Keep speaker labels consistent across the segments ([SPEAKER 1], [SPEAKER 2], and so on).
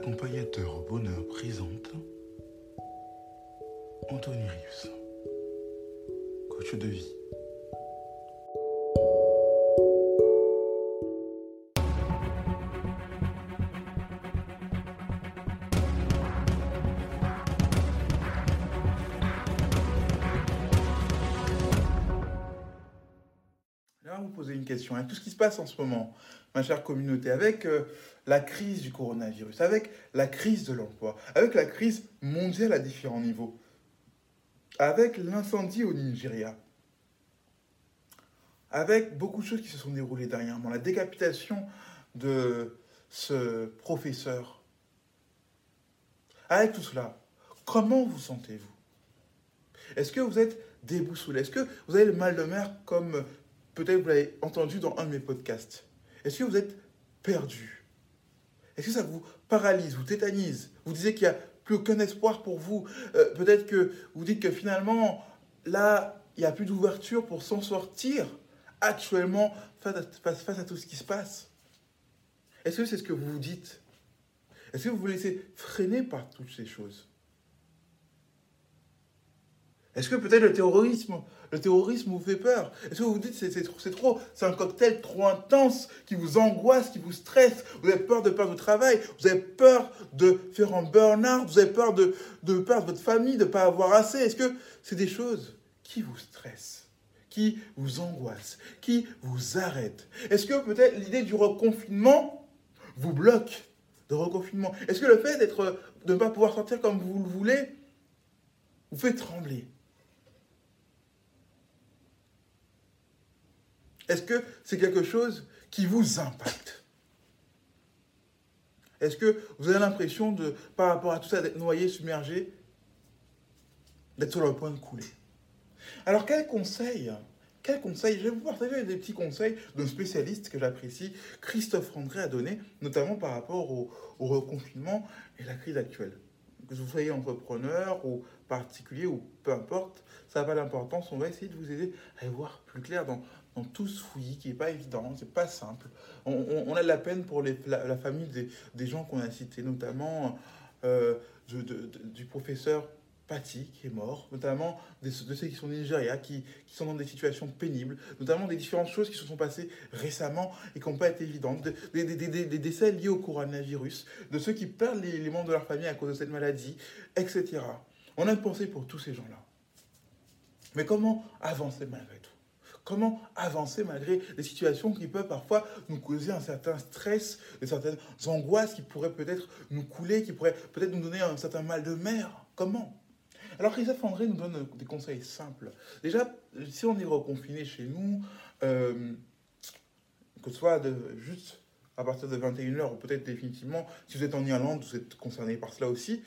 [SPEAKER 1] Accompagnateur bonheur présente Anthony Rius, coach de vie. Poser une question. Hein. Tout ce qui se passe en ce moment, ma chère communauté, avec euh, la crise du coronavirus, avec la crise de l'emploi, avec la crise mondiale à différents niveaux, avec l'incendie au Nigeria, avec beaucoup de choses qui se sont déroulées dernièrement, la décapitation de ce professeur. Avec tout cela, comment vous sentez-vous? Est-ce que vous êtes déboussolé? Est-ce que vous avez le mal de mer comme peut-être vous l'avez entendu dans un de mes podcasts. Est-ce que vous êtes perdu? Est-ce que ça vous paralyse, vous tétanise? Vous disiez qu'il n'y a plus aucun espoir pour vous. Euh, Peut-être que vous dites que finalement, là, il n'y a plus d'ouverture pour s'en sortir actuellement face à, face- face à tout ce qui se passe. Est-ce que c'est ce que vous vous dites? Est-ce que vous vous laissez freiner par toutes ces choses? Est-ce que peut-être le terrorisme, le terrorisme vous fait peur? Est-ce que vous vous dites c'est c'est trop, c'est un cocktail trop intense qui vous angoisse, qui vous stresse? Vous avez peur de perdre votre travail, vous avez peur de faire un burn-out, vous avez peur de, de perdre votre famille, de ne pas avoir assez? Est-ce que c'est des choses qui vous stressent, qui vous angoissent, qui vous arrêtent? Est-ce que peut-être l'idée du reconfinement vous bloque de reconfinement? Est-ce que le fait d'être, de ne pas pouvoir sortir comme vous le voulez vous fait trembler? Est-ce que c'est quelque chose qui vous impacte? Est-ce que vous avez l'impression de, par rapport à tout ça, d'être noyé, submergé, d'être sur le point de couler? Alors, quel conseil quel conseil? Je vais vous partager des petits conseils d'un spécialiste que j'apprécie, Christophe André, a donné, notamment par rapport au, au reconfinement et la crise actuelle. Que vous soyez entrepreneur ou particulier ou peu importe, ça n'a pas d'importance. On va essayer de vous aider à y voir plus clair dans, dans tout ce fouillis qui n'est pas évident, c'est pas simple. On, a de la peine pour la, famille des, des gens qu'on a cités, notamment euh, du professeur Paty qui est notamment des- de ceux qui sont au Nigeria, qui, sont dans des situations pénibles, notamment des différentes choses qui se sont passées récemment et qui n'ont pas été évidentes, de- des, des- des- des décès liés au coronavirus, de ceux qui perdent les, les membres de leur famille à cause de cette maladie, etc. On a une pensée pour tous ces gens-là. Mais comment avancer malgré tout? Comment avancer malgré des situations qui peuvent parfois nous causer un certain stress, de certaines angoisses qui pourraient peut-être nous couler, qui pourraient peut-être nous donner un certain mal de mer? Comment? Alors Christophe André nous donne des conseils simples. Déjà, si on est reconfiné chez nous, euh, que ce soit de, juste à partir de 21h ou peut-être définitivement, si vous êtes en Irlande, vous êtes concerné par cela aussi,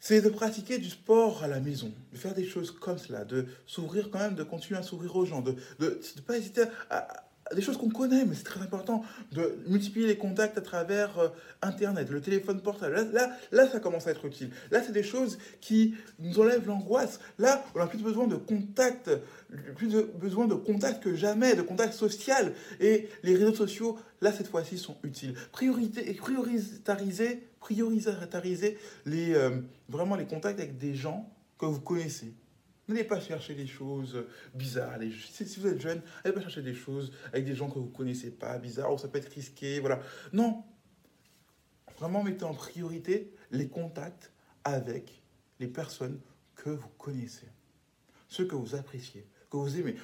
[SPEAKER 1] c'est de pratiquer du sport à la maison, de faire des choses comme cela, de s'ouvrir quand même, de continuer à s'ouvrir aux gens, de ne pas hésiter à, à des choses qu'on connaît, mais c'est très important, de multiplier les contacts à travers euh, Internet, le téléphone portable. Là, là, ça commence à être utile. Là, c'est des choses qui nous enlèvent l'angoisse. Là, on a plus besoin de contact, plus besoin de contact que jamais, de contact social. Et les réseaux sociaux, là, cette fois-ci, sont utiles. Priorité, et prioritariser, prioritariser les, euh, vraiment les contacts avec des gens que vous connaissez. N'allez pas chercher des choses bizarres. Si vous êtes jeune, n'allez pas chercher des choses avec des gens que vous ne connaissez pas, bizarres, ou ça peut être risqué, voilà. Non. Vraiment, mettez en priorité les contacts avec les personnes que vous connaissez, ceux que vous appréciez, que vous aimez.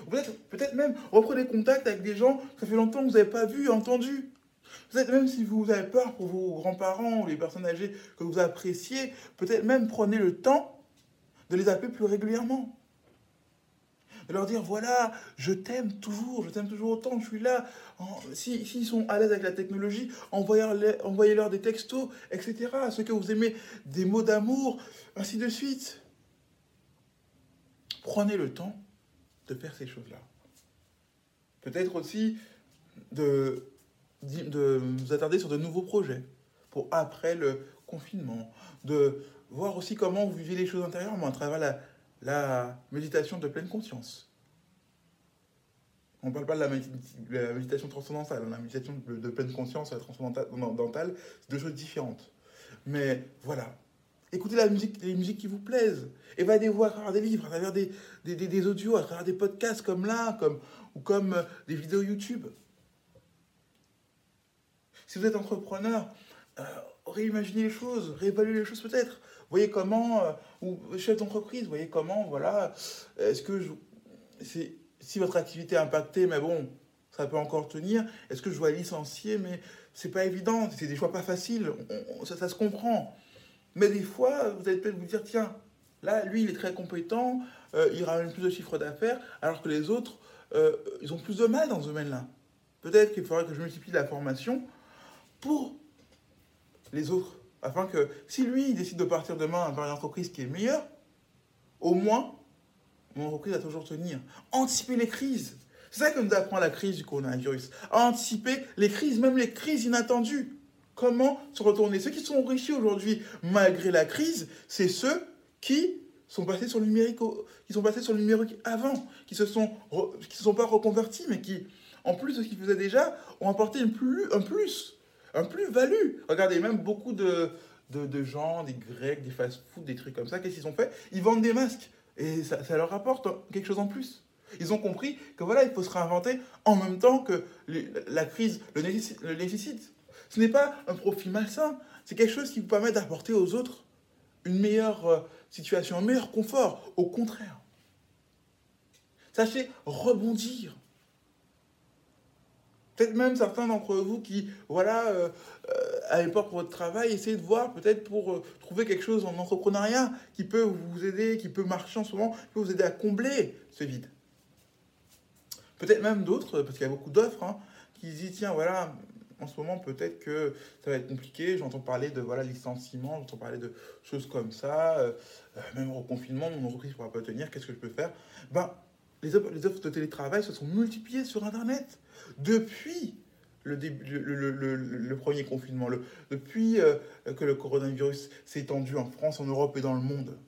[SPEAKER 1] Peut-être même reprenez contact avec des gens que ça fait longtemps que vous n'avez pas vu, entendu. Peut-être même si vous avez peur pour vos grands-parents ou les personnes âgées que vous appréciez, peut-être même prenez le temps de les appeler plus régulièrement. De leur dire, voilà, je t'aime toujours, je t'aime toujours autant, je suis là. S'ils si, sont à l'aise avec la technologie, envoyez-leur des textos, etc. Ceux que vous aimez, des mots d'amour, ainsi de suite. Prenez le temps de faire ces choses-là. Peut-être aussi de, de vous attarder sur de nouveaux projets pour après le confinement, de voir aussi comment vous vivez les choses intérieurement à travers la, méditation de pleine conscience. On ne parle pas de la, méditation transcendantale. La méditation de, pleine conscience la transcendantale, c'est deux choses différentes. Mais voilà. Écoutez la musique, les musiques qui vous plaisent. Évadez-vous à travers des livres, à travers des, des, des, audios, à travers des podcasts comme là, comme, ou comme euh, des vidéos YouTube. Si vous êtes entrepreneur, euh, réimaginez les choses, réévaluez les choses peut-être voyez comment, euh, ou chef d'entreprise, voyez comment, voilà, est-ce que je, si votre activité est impactée, mais bon, ça peut encore tenir, est-ce que je dois licencier, mais c'est pas évident, c'est des choix pas faciles, ça, se comprend. Mais des fois, vous allez peut-être vous dire, tiens, là, lui, il est très compétent, euh, il ramène plus de chiffre d'affaires, alors que les autres, euh, ils ont plus de mal dans ce domaine-là. Peut-être qu'il faudrait que je multiplie la formation pour les autres. Afin que si lui décide de partir demain vers une entreprise qui est meilleure, au moins, mon entreprise va toujours tenir. Anticiper les crises. C'est ça que nous apprend la crise du coronavirus. anticiper les crises, même les crises inattendues. Comment se retourner? Ceux qui sont enrichis aujourd'hui, malgré la crise, c'est ceux qui sont passés sur le numérique, qui sont passés sur le numérique avant, qui se sont, se sont pas reconvertis, mais qui, en plus de ce qu'ils faisaient déjà, ont apporté un plus un plus-value. Regardez, même beaucoup de, de, gens, des Grecs, des fast-food, des trucs comme ça, qu'est-ce qu'ils ont fait? Ils vendent des masques et ça, leur apporte quelque chose en plus. Ils ont compris que voilà, il faut se réinventer en même temps que la crise le nécessite. Ce n'est pas un profit malsain, c'est quelque chose qui vous permet d'apporter aux autres une meilleure euh, situation, un meilleur confort. Au contraire. Sachez rebondir. Peut-être même certains d'entre vous qui, voilà, euh, euh, peur pour votre travail, essayez de voir peut-être pour euh, trouver quelque chose en entrepreneuriat qui peut vous aider, qui peut marcher en ce moment, qui peut vous aider à combler ce vide. Peut-être même d'autres, parce qu'il y a beaucoup d'offres, hein, qui disent, tiens, voilà, en ce moment, peut-être que ça va être compliqué. J'entends parler de voilà, licenciement, j'entends parler de choses comme ça. même au confinement, mon entreprise ne pourra pas tenir. Qu'est-ce que je peux faire? Ben, les, offres, les de télétravail se sont multipliées sur Internet depuis le, premier confinement, depuis euh, que le coronavirus s'est étendu en France, en Europe et dans le monde.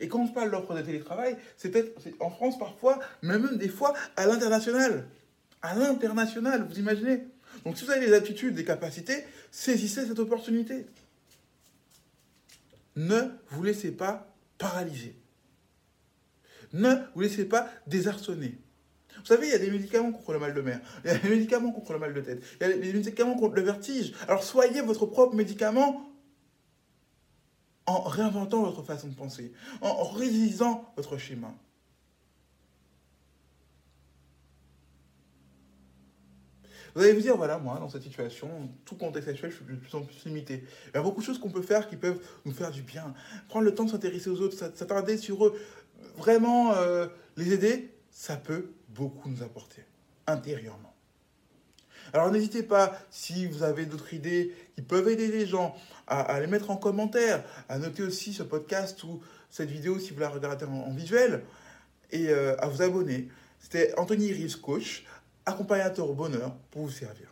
[SPEAKER 1] Et quand on parle d'offres de télétravail, c'est peut-être en France parfois, mais même des fois à l'international. À l'international, vous imaginez Donc si vous avez les attitudes, des capacités, saisissez cette opportunité. Ne vous laissez pas paralyser. Ne vous laissez pas désarçonner. Vous savez, il y a des médicaments contre le mal de mer, il y a des médicaments contre le mal de tête, il y a des médicaments contre le vertige. Alors soyez votre propre médicament en réinventant votre façon de penser, en révisant votre schéma. Vous allez vous dire, voilà, moi, dans cette situation, tout contexte actuel, je suis de plus en plus limité. Il y a beaucoup de choses qu'on peut faire qui peuvent nous faire du bien. Prendre le temps de s'intéresser aux autres, s'attarder sur eux, vraiment euh, les aider, ça peut beaucoup nous apporter intérieurement. Alors n'hésitez pas, si vous avez d'autres idées qui peuvent aider les gens, à, les mettre en commentaire, à noter aussi ce podcast ou cette vidéo si vous la regardez en, visuel, et euh, à vous abonner. C'était Anthony Rives, coach, accompagnateur au bonheur pour vous servir.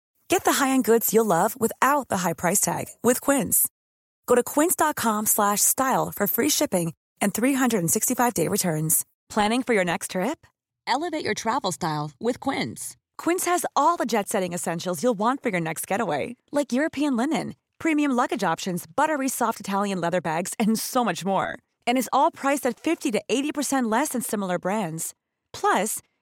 [SPEAKER 2] Get the high-end goods you'll love without the high price tag with Quince. Go to quince.com slash style for free shipping and 365-day returns. Planning for your next trip? Elevate your travel style with Quince. Quince has all the jet-setting essentials you'll want for your next getaway, like European linen, premium luggage options, buttery soft Italian leather bags, and so much more. And is all priced at 50 to 80% less than similar brands. Plus,